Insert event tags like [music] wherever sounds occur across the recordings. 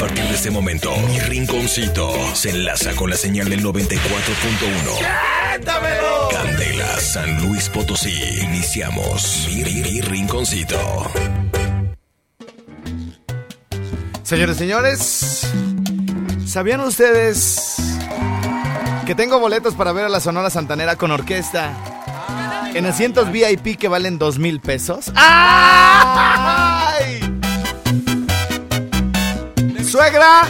partir de este momento, mi rinconcito se enlaza con la señal del 94.1. Candela, San Luis Potosí. Iniciamos mi, mi- mi rinconcito. Señores, señores, ¿sabían ustedes que tengo boletos para ver a la Sonora Santanera con orquesta en asientos VIP que valen dos mil pesos? ¡Ay! Suegra,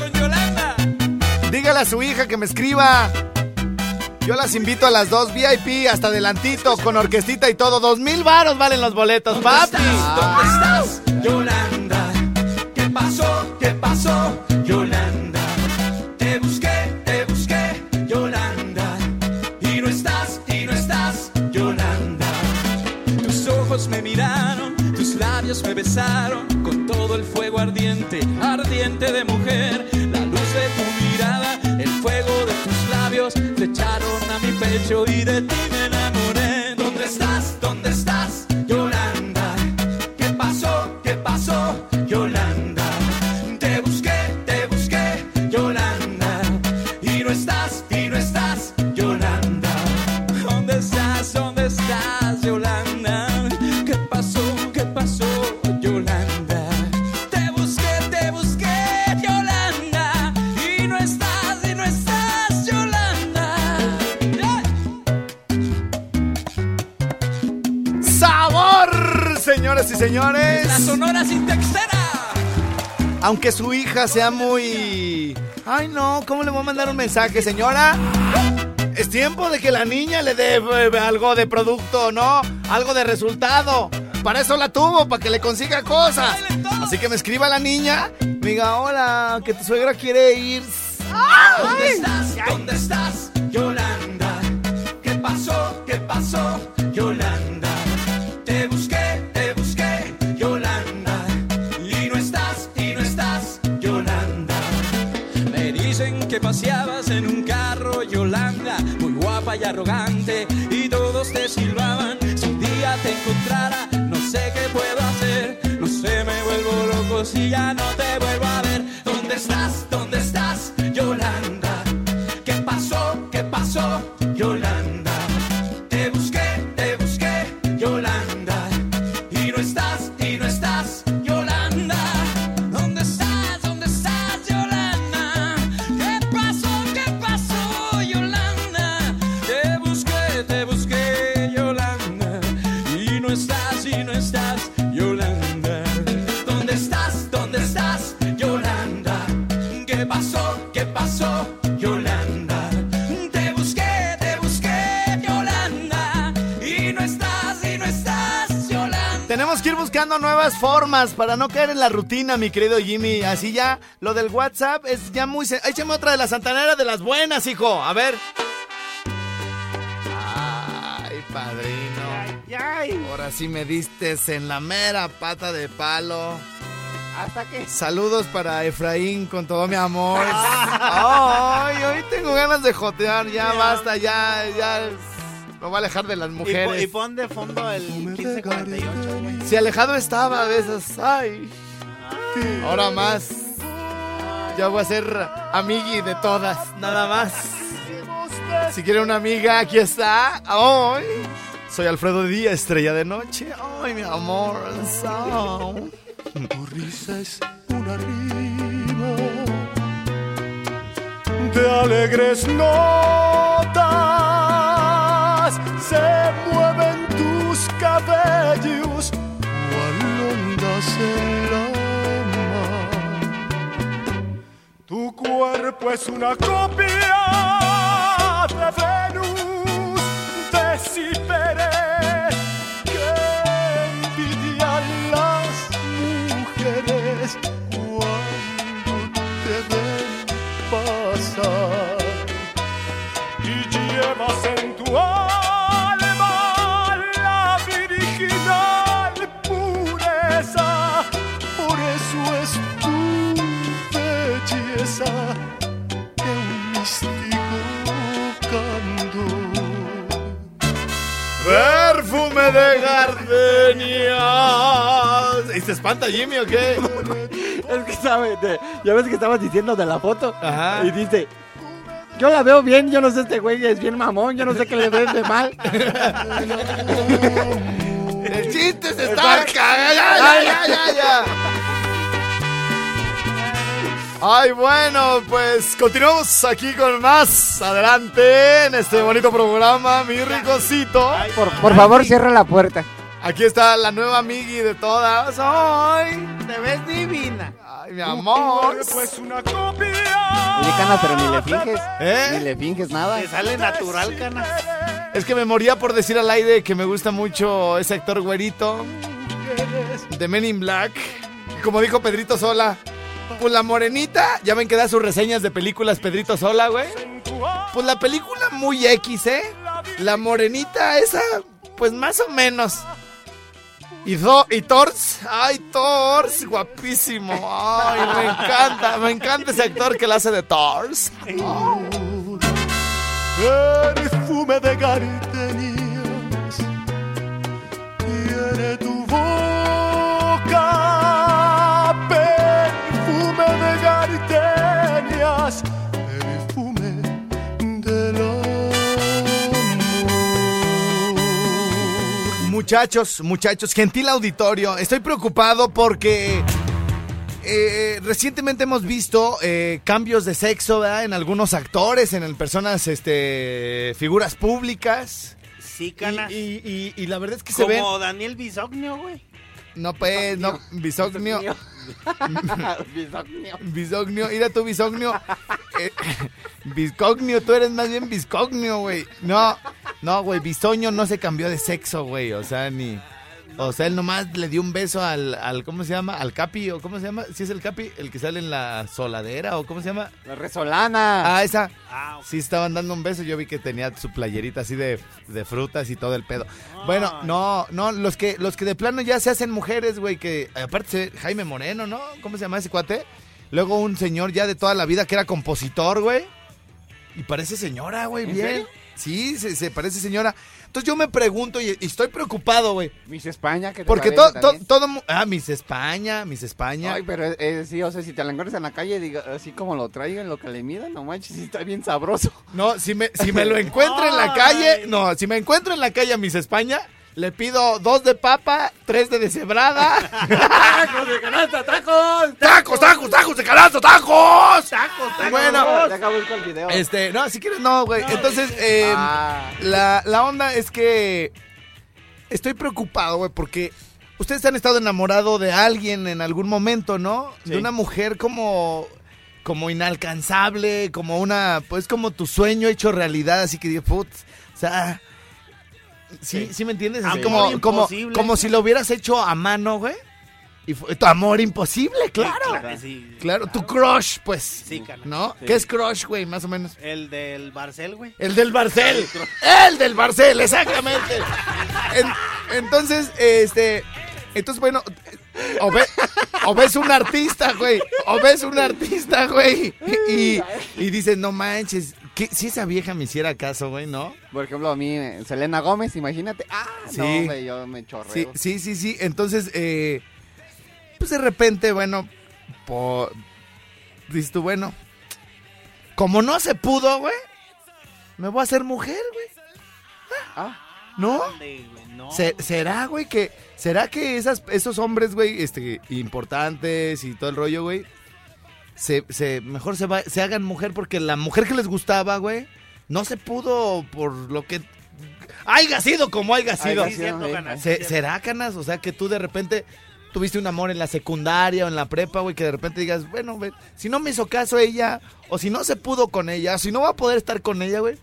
dígale a su hija que me escriba. Yo las invito a las dos VIP hasta adelantito con orquestita y todo. Dos mil varos valen los boletos, papi. ¿Dónde estás, Yolanda? ¿Qué pasó? ¿Qué pasó, Yolanda? Te busqué, te busqué, Yolanda. Y no estás, y no estás, Yolanda. Tus ojos me miraron, tus labios me besaron con todo el fuego ardiente, ardiente de mujer. La luz de tu mirada, el fuego de tus labios flecharon a mi pecho y de ti me Aunque su hija sea muy... Ay, no, ¿cómo le voy a mandar un mensaje, señora? Es tiempo de que la niña le dé eh, algo de producto, ¿no? Algo de resultado. Para eso la tuvo, para que le consiga cosas. Así que me escriba la niña. Me hola, que tu suegra quiere ir. ¿Dónde estás? ¿Dónde estás, Yolanda? ¿Qué pasó? ¿Qué pasó, no sé qué puedo hacer, no sé, me vuelvo loco si ya no te formas para no caer en la rutina, mi querido Jimmy. Así ya, lo del WhatsApp es ya muy... Échame otra de la Santanera de las buenas, hijo. A ver. Ay, padrino. Ahora sí me diste en la mera pata de palo. ¿Hasta qué? Saludos para Efraín con todo mi amor. [laughs] Ay, hoy tengo ganas de jotear. Ya basta, ya, ya. Me voy a alejar de las mujeres. y pon de fondo el 1548, güey. Si alejado estaba a veces, ay. Ahora más. Ya voy a ser amigui de todas, nada más. Si quiere una amiga, aquí está. Ay. Soy Alfredo Díaz, estrella de noche. Ay, mi amor. Tu risa es una rima de alegres notas. Se mueven tus cabellos cual ondas en la. Tu cuerpo es una copia de Venus, espanta Jimmy o qué? [laughs] Es que sabe, de- ya ves que estabas diciendo de la foto. Ajá. Y dice, yo la veo bien, yo no sé este güey es bien mamón, yo no sé qué le ves de mal. [laughs] El chiste se está cagando. Ya, ya, ya, ya. Ay, bueno, pues continuamos aquí con más. Adelante en este bonito programa, mi ricocito. Por, por favor, cierra la puerta. Aquí está la nueva amigui de todas. Ay, Te ves divina. ay mi amor. cuerpo es una copia. Oye, Cana, pero ni le finges. ¿Eh? Ni le finges nada. Te sale natural, cana. Es que me moría por decir al aire que me gusta mucho ese actor güerito de Men in Black. Como dijo Pedrito Sola, pues la morenita, ya ven que da sus reseñas de películas Pedrito Sola, güey. Pues la película muy X, ¿eh? La morenita esa, pues más o menos. Y, Tho- y Thors, ay Thors, guapísimo. Ay, me encanta, me encanta ese actor que la hace de Thors. Perfume de gardenias tiene tu boca. Perfume de gardenias, Muchachos, muchachos, gentil auditorio, estoy preocupado porque eh, recientemente hemos visto eh, cambios de sexo ¿verdad? en algunos actores, en personas, este, figuras públicas. Sí, cana. Y, y- y- y la verdad es que se ven. Como Daniel Bisognio, güey. No, pues, no, bisognio. [laughs] Bisognio. Bisognio, mira tú, bisognio. Eh, [laughs] biscognio, tú eres más bien biscognio, güey. No, no, güey, bisoño no se cambió de sexo, güey. O sea, ni. O sea, él nomás le dio un beso al, al ¿cómo se llama? Al Capi, o ¿cómo se llama? Si es el Capi, el que sale en la soladera, o ¿cómo se llama? La resolana. Ah, esa. Ah. Sí, estaban dando un beso. Yo vi que tenía su playerita así de, de frutas y todo el pedo. Bueno, no, no, los que, los que de plano ya se hacen mujeres, güey, que aparte Jaime Moreno, ¿no? ¿Cómo se llama ese cuate? Luego un señor ya de toda la vida que era compositor, güey. Y parece señora, güey, ¿En bien. serio? Sí, se, se parece señora. Entonces yo me pregunto y, y estoy preocupado, güey. Miss España, que Porque todo, todo, todo... Ah, Miss España, Miss España. Ay, pero eh, sí, o sea, si te la encuentras en la calle, diga, así como lo traigan, lo que le midan, no manches, sí está bien sabroso. No, si me, si me lo encuentro en la [laughs] calle, no, si me encuentro en la calle a Miss España, le pido dos de papa, tres de deshebrada. [laughs] ¡Tacos de canasta, tacos! ¡Tacos, tacos, tacos de canasto, tacos! Tacos, tacos. Bueno, Ya acabó el video. este, no, si quieres no, güey. Entonces, eh, Ah. la, la onda es que estoy preocupado, güey, porque ustedes han estado enamorados de alguien en algún momento, ¿no? De una mujer como como inalcanzable, como una, pues como tu sueño hecho realidad, así que digo, putz, o sea, ¿sí, Sí. ¿sí me entiendes? Así Amor como, como, como si lo hubieras hecho a mano, güey. Y fue tu amor imposible, claro. Claro, sí. Claro, tu crush, pues. Sí, cana. ¿No? Sí. ¿Qué es crush, güey? Más o menos. El del Barcel, güey. El del Barcel. El del Barcel, exactamente. En- entonces, este. Entonces, bueno. O, ve- o ves un artista, güey. O ves un artista, güey. Y, y dices, no manches. ¿Qué- si esa vieja me hiciera caso, güey, ¿no? Por ejemplo, a mí, Selena Gómez, imagínate. Ah, Sí. no, güey, yo me chorreo. Sí, sí, sí, sí. Entonces, eh, pues de repente, bueno, por, dices tú, bueno, como no se pudo, güey, me voy a hacer mujer, güey. Ah, ¿No? ¿Dónde, güey? No. Se- ¿Será, güey, que será que esas, esos hombres, güey, este, importantes y todo el rollo, güey, se, se, mejor se, va- se hagan mujer porque la mujer que les gustaba, güey, no se pudo por lo que haya sido como haya sido. Se-. ¿Será, Canas? O sea, que tú de repente tuviste un amor en la secundaria o en la prepa, güey, que de repente digas, bueno, güey, si no me hizo caso ella, o si no se pudo con ella, o si no va a poder estar con ella, güey,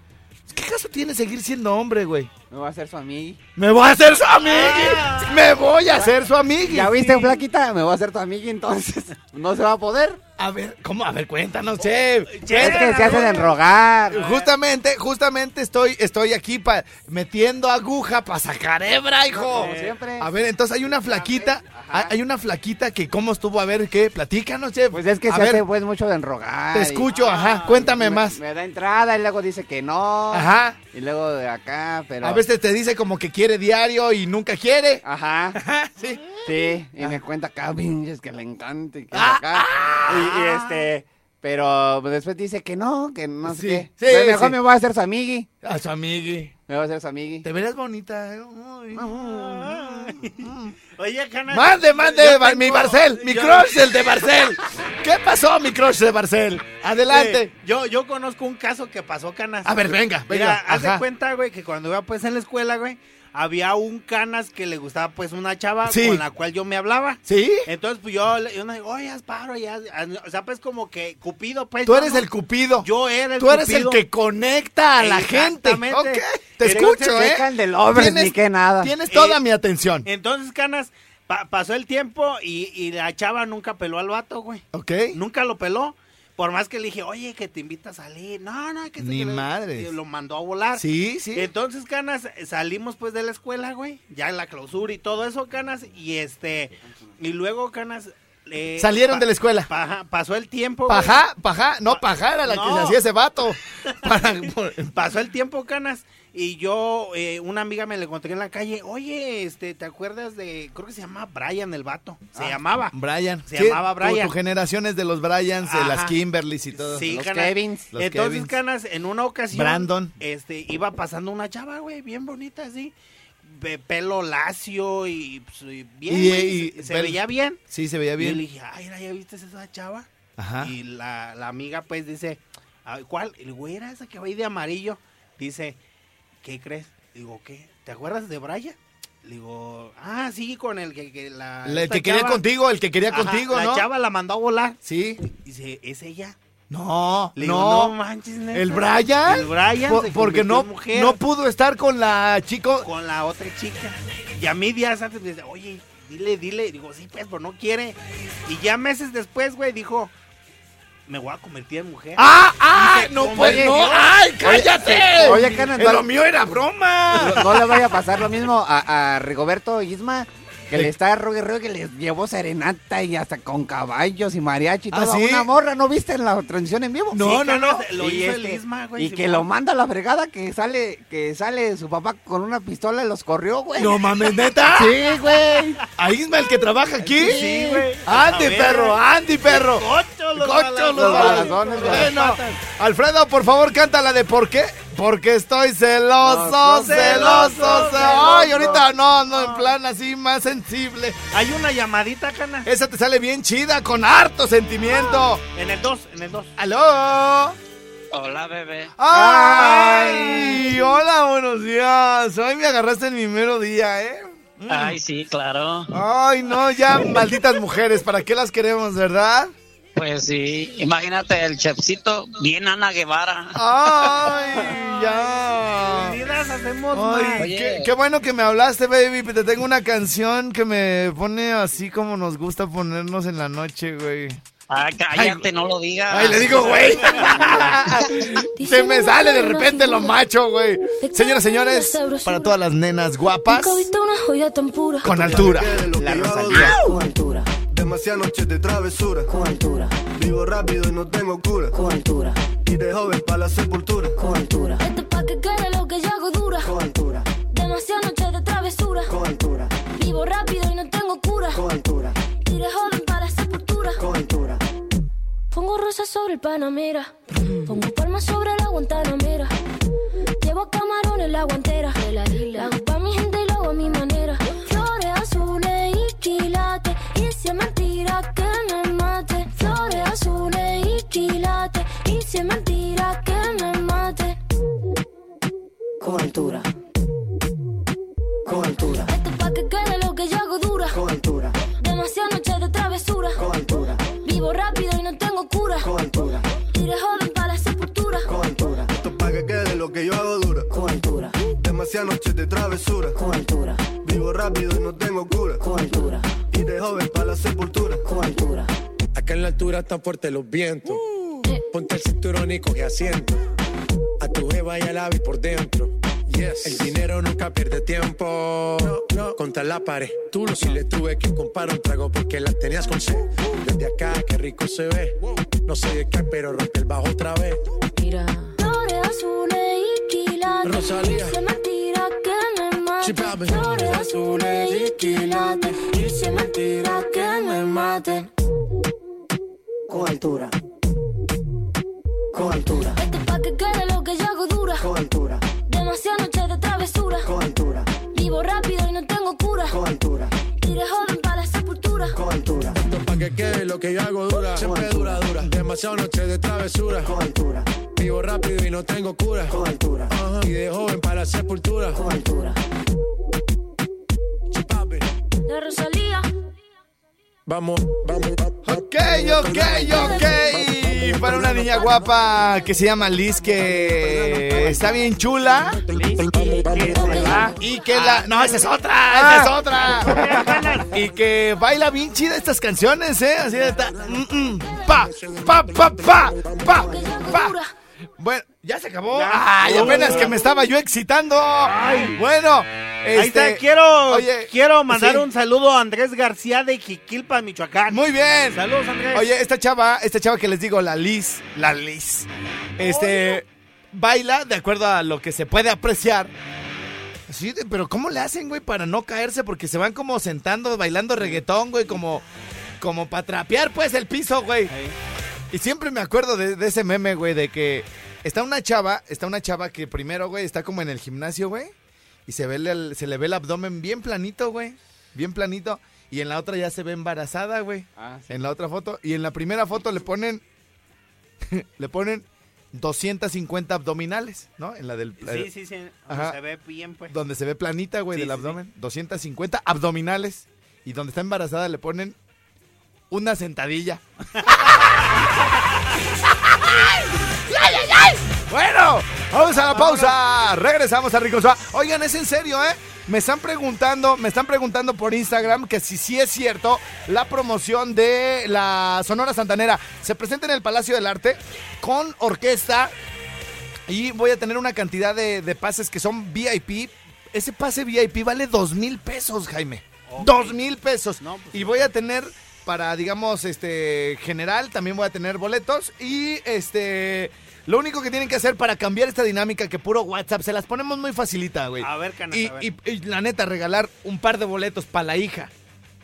¿qué caso tiene seguir siendo hombre, güey? Me va a hacer su amiga. Me voy a hacer su amiga. Me voy a hacer su amiga. ¿Ya viste, flaquita? Me va a hacer tu amiga, entonces [laughs] no se va a poder. A ver, ¿cómo? A ver, cuéntanos, chef. Es que se hacen enrogar. Justamente, justamente estoy, estoy aquí pa- metiendo aguja para sacar hebra, hijo. Como siempre. A ver, entonces hay una flaquita, hay hay una flaquita que cómo estuvo, a ver, ¿qué? Platícanos, chef. Pues es que a se ver, hace pues mucho de enrogar. te y- escucho, ajá, cuéntame me, más. Me da entrada y luego dice que no. Ajá. Y luego de acá, pero. A veces te dice como que quiere diario y nunca quiere. Ajá. [laughs] Sí. Sí, y me cuenta acá, pinches, que le encanta y que Ah, acá. Y, y este, pero después dice que no, que no sé Sí, qué. sí, Pues mejor sí. me voy a hacer su amigui. A su amigui. Me voy a hacer su amigui. Te verás bonita. ¿eh? Ay. Oye. Mande, mande, tengo- mi Barcel, mi yo- crush, el de Barcel. [laughs] ¿Qué pasó, mi crush de Barcel? Adelante. Sí, Yo, yo conozco un caso que pasó, Canas. A ver, venga, venga. Mira, haz de cuenta, güey, que cuando iba pues en la escuela, güey, había un Canas que le gustaba pues una chava Sí. con la cual yo me hablaba. ¿Sí? Entonces, pues yo, yo le digo, oye, Asparo, ya. O sea, pues como que Cupido, pues. Tú eres no- el cupido. Yo era el Tú eres Cupido. el que conecta a la gente. Exactamente. Ok, te Pero escucho, ¿eh? del lovers ni que nada. Tienes toda Eh, mi atención. Entonces, Canas, pa- pasó el tiempo y, y la chava nunca peló al vato, güey. ¿Ok? Nunca lo peló. Por más que le dije, oye, que te invita a salir. No, no, que Ni y Lo mandó a volar. Sí, sí. Entonces, Canas, salimos pues de la escuela, güey. Ya en la clausura y todo eso, Canas. Y este. Y luego, Canas. eh, Salieron de la escuela. paja- pasó el tiempo. güey. Pajá, pajá. No, pajá era la que se hacía ese vato. [laughs] Para- por- Pasó el tiempo, Canas. Y yo, eh, una amiga me le encontré en la calle. Oye, este, ¿te acuerdas de. Creo que se llama Brian el vato. Se Ah, llamaba. Brian. Se Sí, llamaba tu- Brian. Tu, generación es de los Bryans, de las. Kimberlys y todo. Sí, Los Canas. Kevins. Los Entonces, Kevins. Canas, en una ocasión. Brandon. Este, iba pasando una chava, güey, bien bonita, así. pe- pelo lacio y, pues, y bien. Y- güey, y- se, veía bien. Sí, se veía Y yo le bien. dije, ay, ¿ya viste esa chava? Ajá. Y la, la amiga, pues, dice, "Ay, ¿cuál? El güey era esa que va ahí de amarillo. Dice, ¿qué crees? Digo, ¿qué? ¿Te acuerdas de Brian? Le digo, ah, sí, con el que, que la... El que quería chava- contigo, el que quería Ajá, contigo, la chava la mandó a volar. Sí. Dice, ¿es ella? No, Le digo, no. no manches, neta. ¿El Brian? El Brian Por- se porque no, en mujer. no pudo estar con la chico. con la otra chica. Y a mí días antes me dice, oye, dile, dile. Digo, sí, pues, pero no quiere. Y ya meses después, güey, dijo, me voy a convertir en mujer. ¡Ah! ¡Ah! Dice, ¡No, "Oye, pues no! Dios". ¡Ay, cállate! Oye, Canas, Eh, no- lo mío era broma. No, no le vaya a pasar lo mismo a, a Rigoberto Isma, que le está rogue, rogue, que le llevó serenata y hasta con caballos y mariachi y ¿Ah, sí? Una morra, ¿no viste en la transmisión en vivo? No, Sí, no, no. Lo y hizo el este, Isma, güey. y que lo manda a la fregada, que sale, que sale su papá con una pistola y los corrió, güey. No mames, neta. [laughs] Sí, güey. ¿A Isma el que trabaja aquí? Sí, güey. Andy, perro, Andy, perro. Cocho, los Cocho, los balazones, güey. Bueno, Alfredo, por favor, canta la de ¿por qué? Porque estoy celoso, No, celoso, celoso, ce- Ay, ahorita no, no, en plan así más sensible. Hay una llamadita, Cana. Esa te sale bien chida, con harto sentimiento. En el 2, en el 2. ¡Aló! Hola, bebé. ¡Ay! Hola, buenos días. Hoy me agarraste en mi mero día, ¿eh? Mm. Ay, sí, claro. Ay, no, ya, malditas mujeres, ¿para qué las queremos, verdad? Pues sí, imagínate el chefcito, bien Ana Guevara. Ay, ya. Hacemos Ay. Oye. qué, qué bueno que me hablaste, baby. Te tengo una canción que me pone así como nos gusta ponernos en la noche, güey. Ay, cállate, no lo digas. Ay, le digo, güey. Se me sale de repente lo macho, güey. Señoras, señores, para todas las nenas guapas, con altura. La Rosalía. Demasiadas noches de travesura. con altura, Vivo rápido y no tengo cura. con altura, Y de joven para la sepultura. con altura. Esto es pa' que quede lo que yo hago dura. Con altura, Demasiadas noches de travesura. con altura, Vivo rápido y no tengo cura. con altura, Iré joven para la sepultura. con altura. Pongo rosas sobre el Panamera. Pongo palmas sobre la Guantanamera. Llevo camarones en la guantera. La hago pa' mi gente y lo hago a mi manera. Quilates. Y si es mentira que me mate. Flores azules y quilates. Y si es mentira que me mate. Con altura. Con altura. Esto es pa' que quede lo que yo hago dura. Con altura, Demasiadas noches de travesura. con altura, Vivo rápido y no tengo cura. con altura, Iré joven para la sepultura. con altura. Esto es pa' que quede lo que yo hago dura. Con altura, Demasiadas noches de travesura. con altura, Vivo rápido y no tengo cura. con altura, de joven para la sepultura. con altura, Acá en la altura están fuertes los vientos. Ponte el cinturón y coge asiento. A tu jeva y al ave por dentro. El dinero nunca pierde tiempo. No, Contra la pared. Tú lo si le tuve que comprar un trago porque la tenías con sed. Desde acá, qué rico se ve. No sé de qué, pero rompe el bajo otra vez. Mira, flores azules y quilates. Rosalía. Dice mentira que me. Flores azules y quilates. Mentira que me maten. Con altura. Con altura. Esto pa' que quede lo que yo hago dura. Con altura. Demasiadas noches de travesura. Con altura. Vivo rápido y no tengo cura. Con altura. Iré joven para la sepultura. Con altura. Esto pa' que quede lo que yo hago dura. Siempre dura, dura. Demasiado noche de travesura. Con altura. Vivo rápido y no tengo cura. Con altura. Y de joven para la sepultura. Con altura. La Rosalía. Vamos, vamos, vamos. Ok, ok, ok. Para una niña guapa que se llama Liz, que está bien chula. Y que la. No, esa es otra, esa es otra. [laughs] Y que baila bien chida estas canciones, ¿eh? Así de. ta- mm, mm, Pa, pa, pa, pa, pa, pa. Bueno, ya se acabó. Ay, apenas que me estaba yo excitando. Bueno, Ahí este, está, quiero, oye, quiero mandar sí. un saludo a Andrés García de Jiquilpa, Michoacán. Muy bien. Saludos, Andrés. Oye, esta chava, esta chava que les digo, la Liz, la Liz, este, baila de acuerdo a lo que se puede apreciar. Sí, pero ¿cómo le hacen, güey, para no caerse? Porque se van como sentando, bailando reggaetón, güey, como, como para trapear, pues, el piso, güey. Y siempre me acuerdo de, de ese meme, güey, de que está una chava, está una chava que primero, güey, está como en el gimnasio, güey, y se, ve el- se le ve el abdomen bien planito, güey, bien planito, y en la otra ya se ve embarazada, güey. Ah, sí. En la otra foto. Y en la primera foto le ponen. [laughs] le ponen 250 abdominales, ¿no? En la del. Sí, sí, sí. Ajá. Se ve bien, pues. Donde se ve planita, güey, Sí, del sí, abdomen. 250 abdominales. Y donde está embarazada le ponen una sentadilla. [laughs] ¡Ay, ay, ay! Bueno, vamos a la pausa. Regresamos a Rico Suave. Oigan, es en serio, ¿eh? Me están preguntando, me están preguntando por Instagram que si sí es cierto la promoción de la Sonora Santanera se presenta en el Palacio del Arte con orquesta y voy a tener una cantidad de, de pases que son VIP. Ese pase VIP vale dos mil pesos, Jaime. Dos mil pesos. No, pues, y voy a tener para, digamos, este general, también voy a tener boletos. Y este. Lo único que tienen que hacer para cambiar esta dinámica que puro WhatsApp, se las ponemos muy facilita, güey. A ver, canas, Y, a ver. y- y la neta, regalar un par de boletos para la hija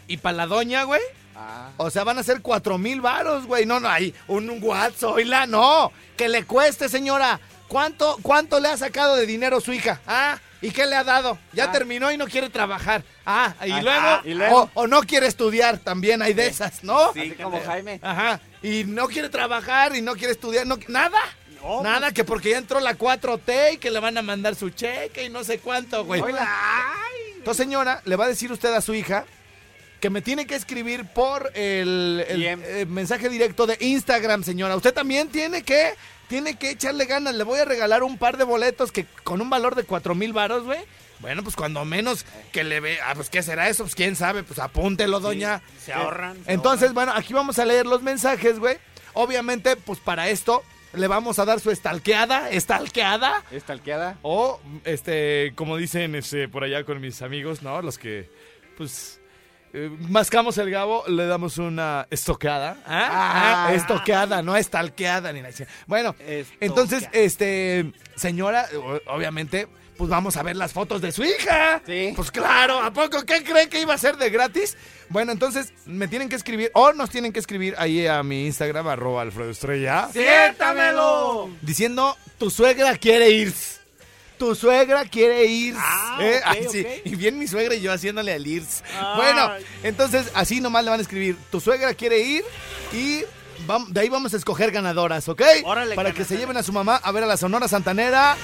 y para la doña, güey. Ah. O sea, van a ser cuatro mil varos, güey. No, no, hay un, un WhatsApp, oíla, no. Que le cueste, señora. ¿Cuánto, ¿Cuánto le ha sacado de dinero su hija? Ah, ¿y qué le ha dado? Ya Ah. terminó y no quiere trabajar. Ah, y Ah, luego, ¿y luego? O, o no quiere estudiar, también hay de esas, ¿no? Sí, Así como Jaime. Ajá. Y no quiere trabajar y no quiere estudiar, no, nada. No, nada, que porque ya entró la 4T y que le van a mandar su cheque y no sé cuánto, güey. Entonces, señora, le va a decir usted a su hija que me tiene que escribir por el, eh, mensaje directo de Instagram, señora. Usted también tiene que, tiene que echarle ganas. Le voy a regalar un par de boletos que con un valor de cuatro mil varos, güey. Bueno, pues cuando menos que le ve, ah, pues qué será eso, pues quién sabe, pues apúntelo, doña. se ahorran, se Entonces, bueno, aquí vamos a leer los mensajes, güey. Obviamente, pues para esto le vamos a dar su estalqueada, estalqueada. ¿Estalqueada? O, este, como dicen este, por allá con mis amigos, ¿no? Los que, pues, mascamos el gabo, le damos una estocada. ¿Ah? Ah, estocada, no estalqueada ni nada. Bueno, entonces, este, señora, obviamente, pues vamos a ver las fotos de su hija. Sí. Pues claro, ¿a poco qué creen que iba a ser de gratis? Bueno, entonces me tienen que escribir, o nos tienen que escribir ahí a mi Instagram, arroba Alfredo Estrella. ¡Siéntamelo! Diciendo, tu suegra quiere ir. Tu suegra quiere ir. Ah, ¿Eh? Y bien mi suegra y yo haciéndole al IRS. Bueno, entonces así nomás le van a escribir, tu suegra quiere ir y de ahí vamos a escoger ganadoras, ¿ok? Órale, Para que se lleven a su mamá a ver a la Sonora Santanera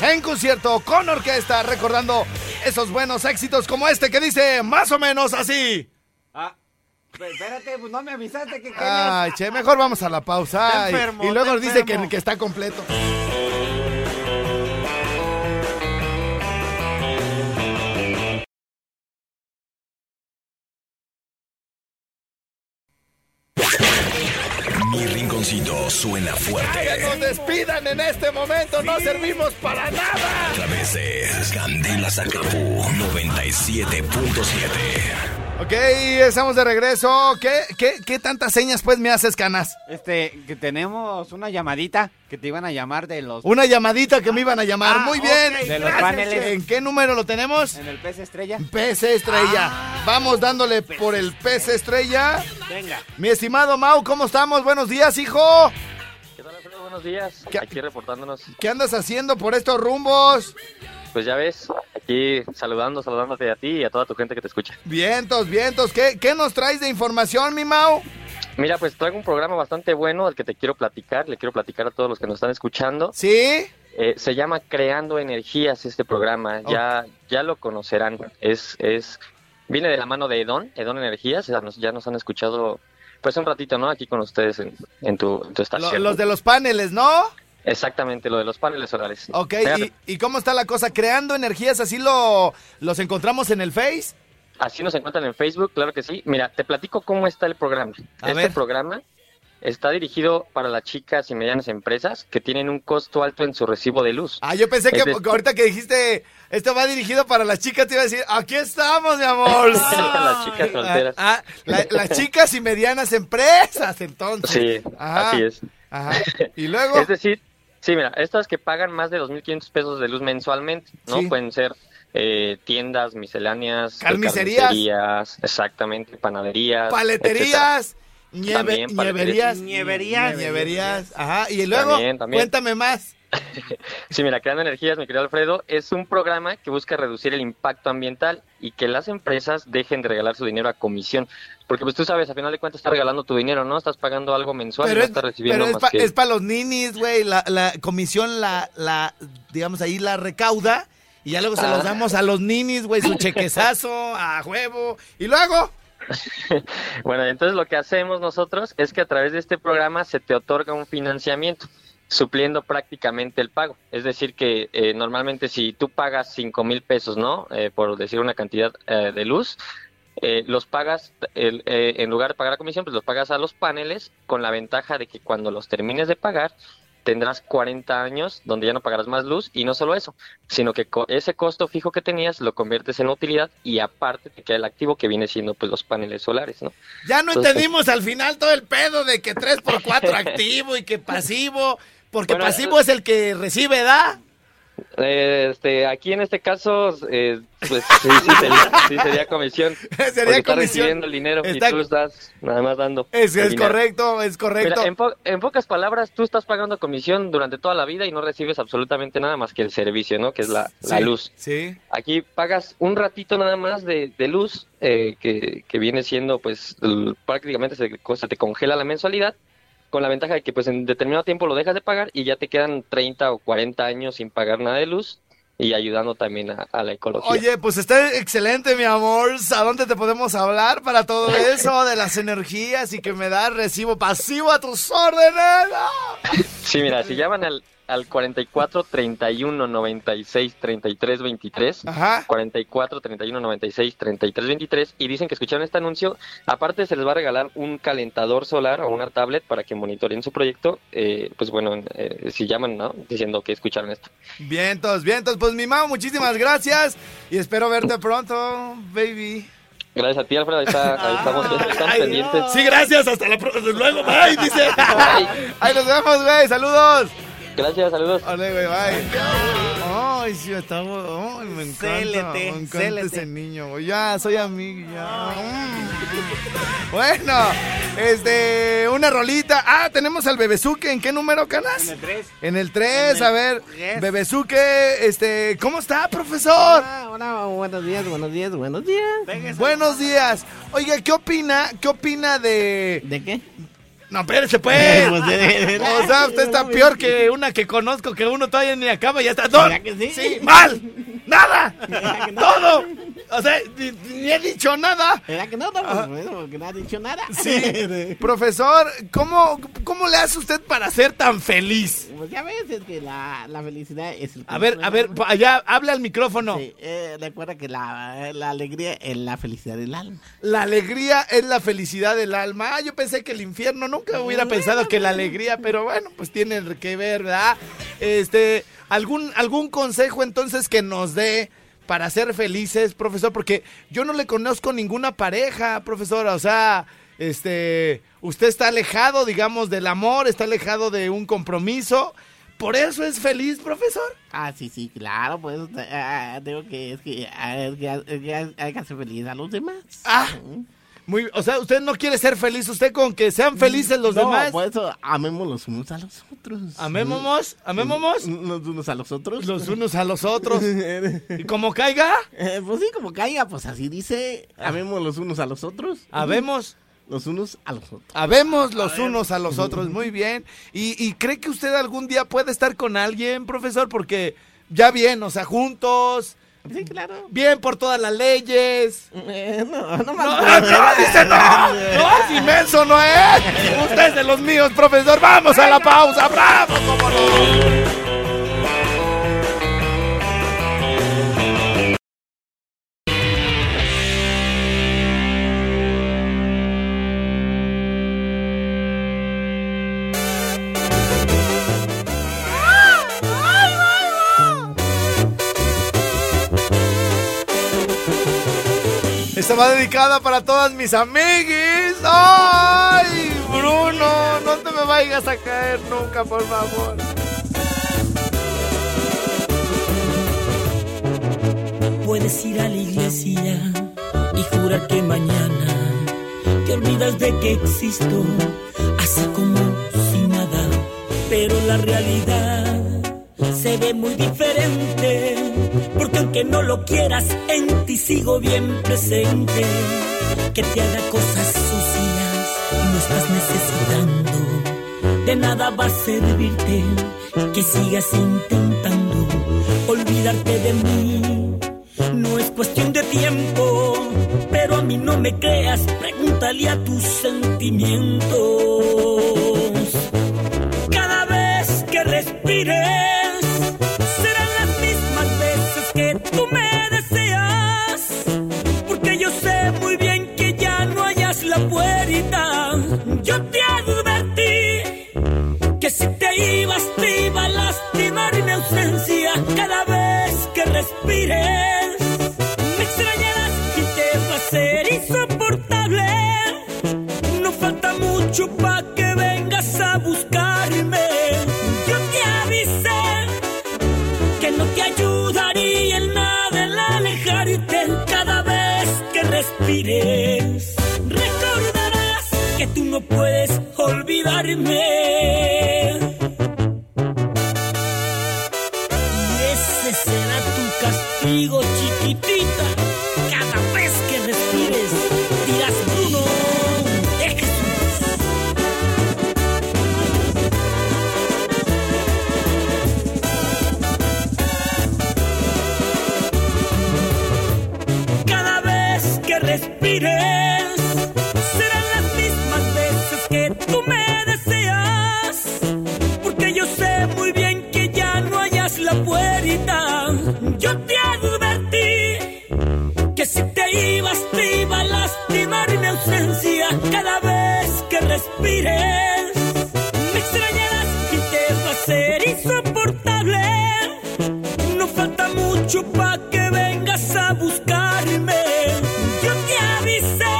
en concierto con orquesta, recordando esos buenos éxitos como este que dice más o menos así. Ah, espérate, pues no me avisaste que. Ay, che, mejor vamos a la pausa. Está y- enfermo, y, luego dice que, enfermo. que está completo. Rinconcito suena ¡Que fuerte nos despidan en este momento! ¡No servimos para nada! a través de Candela Zacapu 97.7. Ok, estamos de regreso. ¿Qué, qué, qué tantas señas pues me haces, Canas? Este, que tenemos una llamadita que te iban a llamar de los... Una llamadita que me iban a llamar. Ah, Muy bien. De los Gracias. paneles. ¿En qué número lo tenemos? En el pez estrella. PC Estrella. Ah. Vamos dándole por el PC Estrella. Venga. Mi estimado Mau, ¿cómo estamos? Buenos días, hijo. ¿Qué tal, Alfredo? Buenos días. ¿Qué- Aquí reportándonos. ¿Qué andas haciendo por estos rumbos? Pues ya ves, aquí saludando, saludándote a ti y a toda tu gente que te escucha. Vientos, vientos. ¿Qué, qué nos traes de información, mi Mau? Mira, pues traigo un programa bastante bueno del que te quiero platicar. Le quiero platicar a todos los que nos están escuchando. ¿Sí? Eh, se llama Creando Energías este programa. Ya, ya lo conocerán. Es, es, viene de la mano de Edon, Edon Energías. Ya nos, ya nos han escuchado, pues un ratito, ¿no? Aquí con ustedes en, en tu, en tu estación. los de los paneles, ¿no? Exactamente, lo de los paneles solares. Ok, ¿y, y cómo está la cosa? ¿Creando energías? ¿Así lo, los encontramos en el Face? Así nos encuentran en Facebook, claro que sí. Mira, te platico cómo está el programa. A este ver. programa está dirigido para las chicas y medianas empresas que tienen un costo alto en su recibo de luz. Ah, yo pensé que decir- ahorita que dijiste, esto va dirigido para las chicas, te iba a decir, aquí estamos, mi amor. [laughs] las chicas solteras. Ah, la- las chicas y medianas empresas, entonces. Sí, Ajá. así es. Ajá. Y luego, Es decir, sí, mira, estas que pagan más de 2.500 pesos de luz mensualmente, ¿no? Sí. Pueden ser eh, tiendas misceláneas, Carnicerías. carnicerías, exactamente, panaderías, paleterías, nieve, También, nieverías. Nieverías. nieverías. Ajá. Y luego, También, también. cuéntame más. Sí, mira, Creando Energías, mi querido Alfredo, es un programa que busca reducir el impacto ambiental y que las empresas dejen de regalar su dinero a comisión. Porque pues tú sabes, a final de cuentas estás regalando tu dinero, ¿no? Estás pagando algo mensual y no es, estás recibiendo pero que... es para los ninis, güey. La, la comisión la, la, digamos ahí, la recauda. Y ya luego se los Ah. damos a los ninis, güey, su chequezazo, a huevo. Y luego, [laughs] Bueno, entonces lo que hacemos nosotros es que a través de este programa se te otorga un financiamiento, supliendo prácticamente el pago. Es decir, que eh, normalmente si tú pagas cinco mil pesos, ¿no? Eh, por decir una cantidad eh, de luz, eh, los pagas, el- eh, en lugar de pagar la comisión, pues los pagas a los paneles con la ventaja de que cuando los termines de pagar, tendrás 40 años donde ya no pagarás más luz y no solo eso, sino que co- ese costo fijo que tenías lo conviertes en utilidad y aparte te queda el activo que viene siendo pues los paneles solares, ¿no? ya no Entonces- entendimos al final todo el pedo de que 3x4 [laughs] activo y que pasivo. Porque Bueno, pasivo es el que recibe, ¿da? Eh, Este, aquí en este caso, eh, pues [laughs] sí, sí sería, sí sería comisión. [laughs] Sería comisión. recibiendo el dinero Está- y tú estás nada más dando. Es, correcto, es correcto. Mira, en, po- en pocas palabras, tú estás pagando comisión durante toda la vida y no recibes absolutamente nada más que el servicio, ¿no? Que es la, luz. Sí. Aquí pagas un ratito nada más de, de luz, eh, que, que viene siendo, pues, prácticamente se, se te congela la mensualidad, con la ventaja de que, pues, en determinado tiempo lo dejas de pagar y ya te quedan 30 o 40 años sin pagar nada de luz y ayudando también a, a la ecología. Oye, pues está excelente, mi amor. ¿A dónde te podemos hablar para todo eso de las energías y que me da recibo pasivo a tus órdenes? Sí, mira, si llaman al, al 44 31 96 33 23, Ajá. 44 31 96 33 23 y dicen que escucharon este anuncio, aparte se les va a regalar un calentador solar o una tablet para que monitoreen su proyecto, eh, pues bueno, eh, si llaman, ¿no? Diciendo que escucharon esto. Vientos, vientos. Pues mi mamá, muchísimas gracias y espero verte pronto, baby. Gracias a ti, Alfredo, ahí, está- ahí estamos, estamos Ay, pendientes. Sí, gracias. Hasta la luego. Bye, dice. Ahí nos vemos, güey. Saludos. Gracias, saludos. Ole, güey, bye. Ay, sí, estamos. Ay, me encanta. Célete, me encanta célete. ese niño, güey. Ya, soy amigo, ya. Mm. Bueno, este, una rolita. Ah, tenemos al Bebezuque. ¿En qué número, Canas? En el tres. En el 3, En a el ver. tres. Bebezuque, este, ¿cómo está, profesor? Hola, hola, buenos días, buenos días, buenos días. Buenos días. Oiga, ¿qué opina? ¿Qué opina de ¿De qué? No, espérese, pues. [laughs] Pues, de- de- o sea, usted está peor que una que conozco, que uno todavía ni acaba y ya está. ¡No! ¿Verdad que sí? Sí, mal. ¡Nada! [laughs] ¡Todo! O sea, ni, he dicho nada. ¿Verdad que no? No, bueno, no ha dicho nada. Sí. [laughs] Profesor, ¿cómo, ¿cómo le hace usted para ser tan feliz? Pues ya ves, es que la, la felicidad es el A ver, a ver, allá, habla al micrófono. Sí, eh, recuerda que la, la alegría es la felicidad del alma. La alegría es la felicidad del alma. Ah, yo pensé que el infierno, nunca hubiera pensado que la alegría, pero bueno, pues tiene que ver, ¿verdad? Este, algún, algún consejo entonces que nos dé para ser felices, profesor, porque yo no le conozco ninguna pareja, profesora, o sea, este, usted está alejado, digamos, del amor, está alejado de un compromiso. ¿Por eso es feliz, profesor? Ah, sí, sí, claro, pues ah, digo que es que, ah, es que, es que hay que hacer feliz a los demás. Ah, muy, o sea, usted no quiere ser feliz, usted con que sean felices los no, demás. por eso amemos los unos a los otros. ¿Amémonos? ¿Amémonos? Los unos a los otros. Los unos a los otros. [laughs] ¿Y como caiga? Eh, pues sí, como caiga, pues así dice. Amemos los unos a los otros. Habemos. Los unos a los otros. Habemos los unos a los otros, muy bien. ¿Y, y cree que usted algún día puede estar con alguien, profesor? Porque ya bien, o sea, juntos. Sí, claro. Bien por todas las leyes. Eh, no, no No, más. no, dice no, no, es inmenso, no es. Usted es de los míos, profesor. Vamos a la pausa, bravo, cómo no. Dedicada para todas mis amiguis. ¡Ay, Bruno! No te me vayas a caer nunca, por favor. Puedes ir a la iglesia y jurar que mañana te olvidas de que existo, así como si nada. Pero la realidad se ve muy diferente, porque aunque no lo quieras, en ti sigo bien presente. Que te haga cosas sucias y no estás necesitando, de nada va a servirte que sigas intentando olvidarte de mí. No es cuestión de tiempo, pero a mí no me creas, pregúntale a tus sentimientos. Cada vez que respires, tú no puedes olvidarme. Mucho pa' que vengas a buscarme. Yo te avisé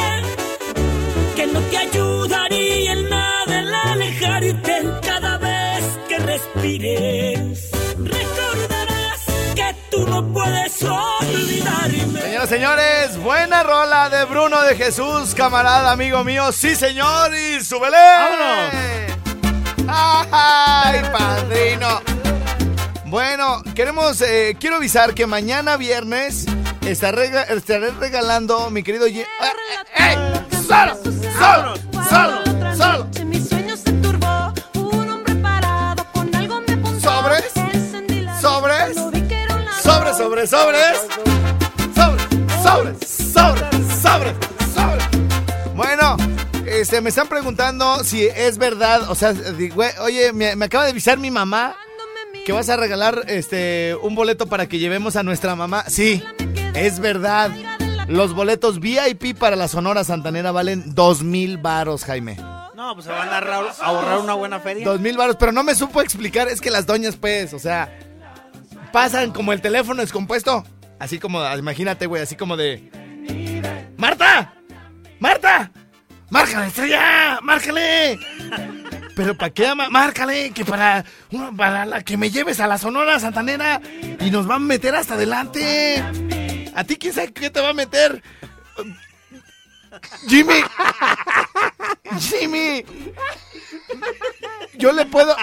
que no te ayudaría en nada el alejarte cada vez que respires. Recordarás que tú no puedes olvidarme. Señoras, señores, buena rola de Bruno de Jesús, camarada, amigo mío. Sí, señor, y súbele. ¡Ay, padrino! Bueno, queremos, eh, quiero avisar que mañana viernes estaré, rega- estaré regalando, mi querido... Ye- ¡Eh, eh! ¡Solo! ¡Solo! ¡Solo! ¿Sobres? ¿Sobres? ¡Sobres, sobres! sobres, sobres. Sobres, sobres, sobres, sobres. Bueno, este, me están preguntando si es verdad, o sea, di- güey, oye, me, me acaba de avisar mi mamá que vas a regalar este un boleto para que llevemos a nuestra mamá. Sí, es verdad. Los boletos VIP para la Sonora Santanera valen dos mil varos, Jaime. No, pues se van a ahorrar, ahorrar una buena feria. Dos mil varos, pero no me supo explicar, es que las doñas, pues, o sea, pasan como el teléfono descompuesto. Así como, imagínate, güey, así como de... ¡Marta! ¡Marta! ¡Márcale, estrella! ¡Márcale! Pero ¿para qué? ama- Márcale, que para, para la que me lleves a la Sonora Santanera y nos van a meter hasta adelante. ¿A ti quién sabe qué te va a meter? Jimmy. Jimmy. Yo le puedo.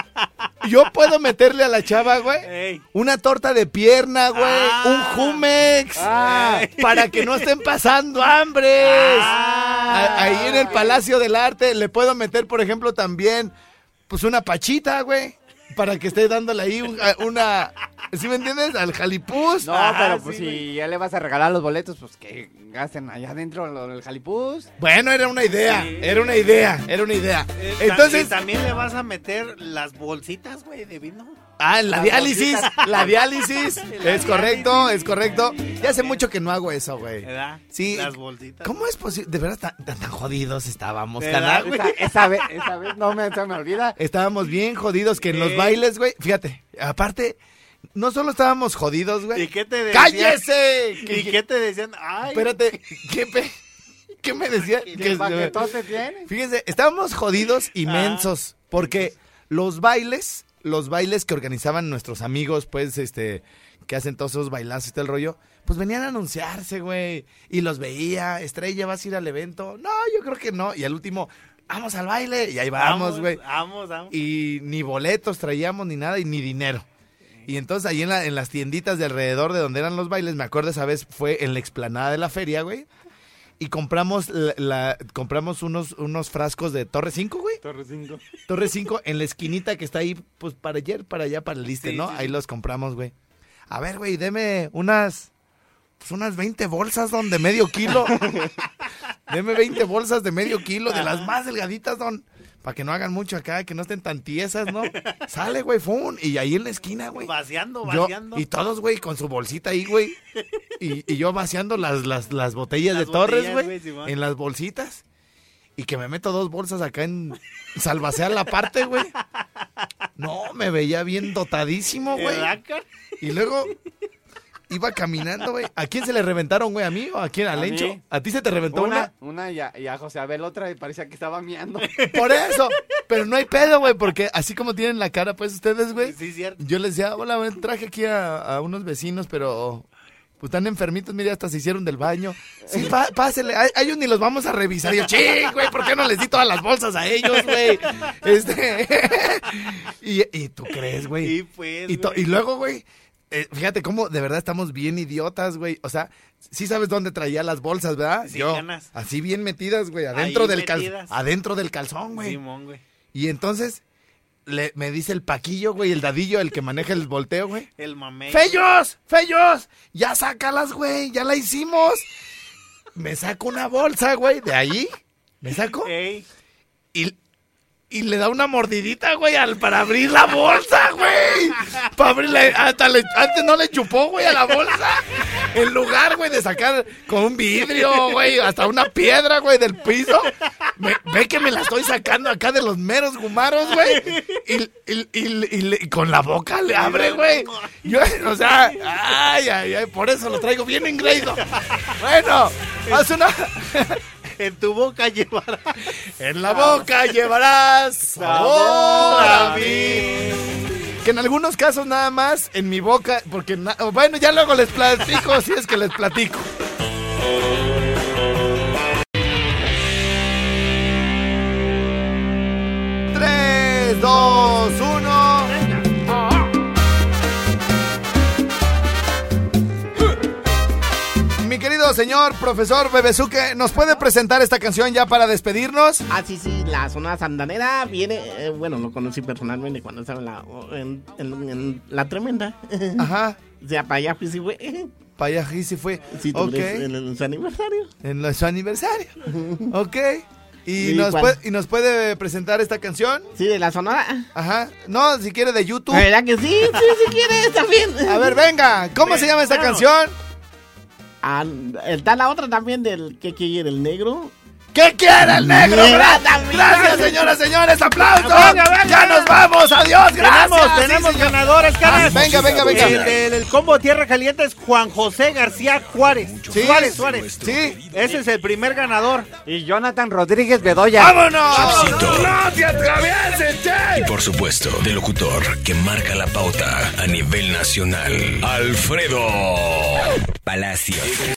Yo puedo meterle a la chava, güey. Una torta de pierna, güey. un Jumex. Para que no estén pasando hambres. A- Ahí en el Palacio del Arte le puedo meter, por ejemplo, también. Pues una pachita, güey. Para que esté dándole ahí un- una. ¿Sí me entiendes? Al jalipús. No, pero pues si ya le vas a regalar los boletos, pues que gasten allá adentro lo del jalipús. Bueno, era una idea. Era una idea. Era una idea. Eh, Entonces. ta- y también le vas a meter las bolsitas, güey, de vino. Ah, la Las diálisis, la diálisis, [laughs] La es correcto, es correcto. Ya hace mucho que no hago eso, güey. ¿Verdad? Sí. Las bolsitas. ¿Cómo es posible? De verdad, tan, tan- tan jodidos estábamos. Esa- esa vez- esa vez no me- se me olvida. Estábamos bien jodidos que en los bailes, güey. Fíjate, aparte, no solo estábamos jodidos, güey. ¿Y qué te decían? ¡Cállese! ¿Y qué te decían? Ay. Espérate, ¿qué, pe- ¿qué me decía? ¿Qué paquetote tiene? Fíjense, estábamos jodidos y mensos. Porque los bailes, los bailes que organizaban nuestros amigos, pues, este, que hacen todos esos bailazos y todo el rollo, pues venían a anunciarse, güey. Y los veía, Estrella, ¿vas a ir al evento? No, yo creo que no. Y al último, vamos al baile. Y ahí vamos, güey. Vamos, vamos. Y ni boletos traíamos, ni nada, y ni dinero. Y entonces ahí en, la- en las tienditas de alrededor de donde eran los bailes, me acuerdo esa vez fue en la explanada de la feria, güey. Y compramos la, la- compramos unos, unos frascos de Torre 5, güey. Torre 5. Torre 5 en la esquinita que está ahí, pues para ayer, para allá, para el liste, Sí, ¿no? sí, ahí los compramos, güey. A ver, güey, deme unas, pues unas 20 bolsas, don, de medio kilo. [laughs] deme 20 bolsas de medio kilo, de las más delgaditas, don. Para que no hagan mucho acá, que no estén tan tiesas, ¿no? [laughs] Sale, güey, fun. Y ahí en la esquina, güey. Vaciando, Yo- vaciando. y todos, güey, con su bolsita ahí, güey. Y, y yo vaciando las, las, las botellas Las de Torres, botellas, güey. En las bolsitas. Y que me meto dos bolsas acá en Salvasear la parte, güey. No, me veía bien dotadísimo, güey. Y luego iba caminando, güey. ¿A quién se le reventaron, güey? ¿A mí o a quién? ¿A A Lencho? mí. ¿A ti se te reventó una? Una, una y, a, y a José Abel otra y parecía que estaba miando. [laughs] Por eso. Pero no hay pedo, güey, porque así como tienen la cara, pues ustedes, güey. Sí, cierto. Yo les decía, hola, güey, traje aquí a, a unos vecinos, pero pues están enfermitos, mire, hasta se hicieron del baño. Sí, pa- pásele, a, ellos ni los vamos a revisar. Y yo, ching, güey, ¿por qué no les di todas las bolsas a ellos, güey? Este. [laughs] y, y tú crees, güey. Sí, pues, y, to- y luego, güey, eh, fíjate cómo de verdad estamos bien idiotas, güey. O sea, sí sabes dónde traía las bolsas, ¿verdad? Sí, yo, ganas. así bien metidas, güey, adentro, Ahí del, cal- metidas. adentro del calzón, güey. Simón, güey. Y entonces le, me dice el paquillo, güey, el dadillo, el que maneja el volteo, güey. El mamey. ¡Fellos! ¡Fellos! ¡Ya sácalas, güey! ¡Ya la hicimos! Me saco una bolsa, güey, de ahí. Me saco. Ey. Y, y le da una mordidita, güey, al, para abrir la bolsa, güey. Para abrirla. Hasta le- antes no le chupó, güey, a la bolsa. En lugar, güey, de sacar con un vidrio, güey, hasta una piedra, güey, del piso. Ve que me la estoy sacando acá de los meros gumaros, güey. Y, y- y- y con la boca le abre, güey. Yo, o sea, ay, ay, ay, por eso lo traigo bien engreído. Bueno, haz una. En tu boca llevarás. En la boca llevarás sabor a mí. Que en algunos casos nada más en mi boca, porque na- bueno, ya luego les platico, si es que les platico. Tres, dos, uno. Señor profesor Bebesuque, ¿nos puede presentar esta canción ya para despedirnos? Ah, sí, sí, la Sonora Santanera viene, eh, bueno, lo conocí personalmente cuando estaba en la, en, en- en la tremenda. Ajá. [laughs] O sea, para allá sí fue. Para allá sí fue. Sí, tú Ok. eres en, su aniversario. En su aniversario. Ok. ¿Y, nos puede, ¿Y nos puede presentar esta canción? Sí, de la Sonora. Ajá. No, si quiere de YouTube. ¿Verdad que sí? Sí, si quieres, también. A ver, venga. ¿Cómo se llama esta Claro. canción? Ah, está la otra también del que quiere el negro. ¿Qué quiere el negro? Mira. Gracias, señoras, señores. ¡Aplausos! Venga, venga. ¡Ya nos vamos! ¡Adiós! ¡Gracias! Tenemos, ganadores, caras. Ah, venga, venga, venga. El del el combo Tierra Caliente es Juan José García Juárez. Sí. Suárez, Suárez. Sí. Ese es el primer ganador. Y Jonathan Rodríguez Bedoya. ¡Vámonos! Chefcito. ¡No te atravieses, che! Y por supuesto, del locutor que marca la pauta a nivel nacional, Alfredo Palacio.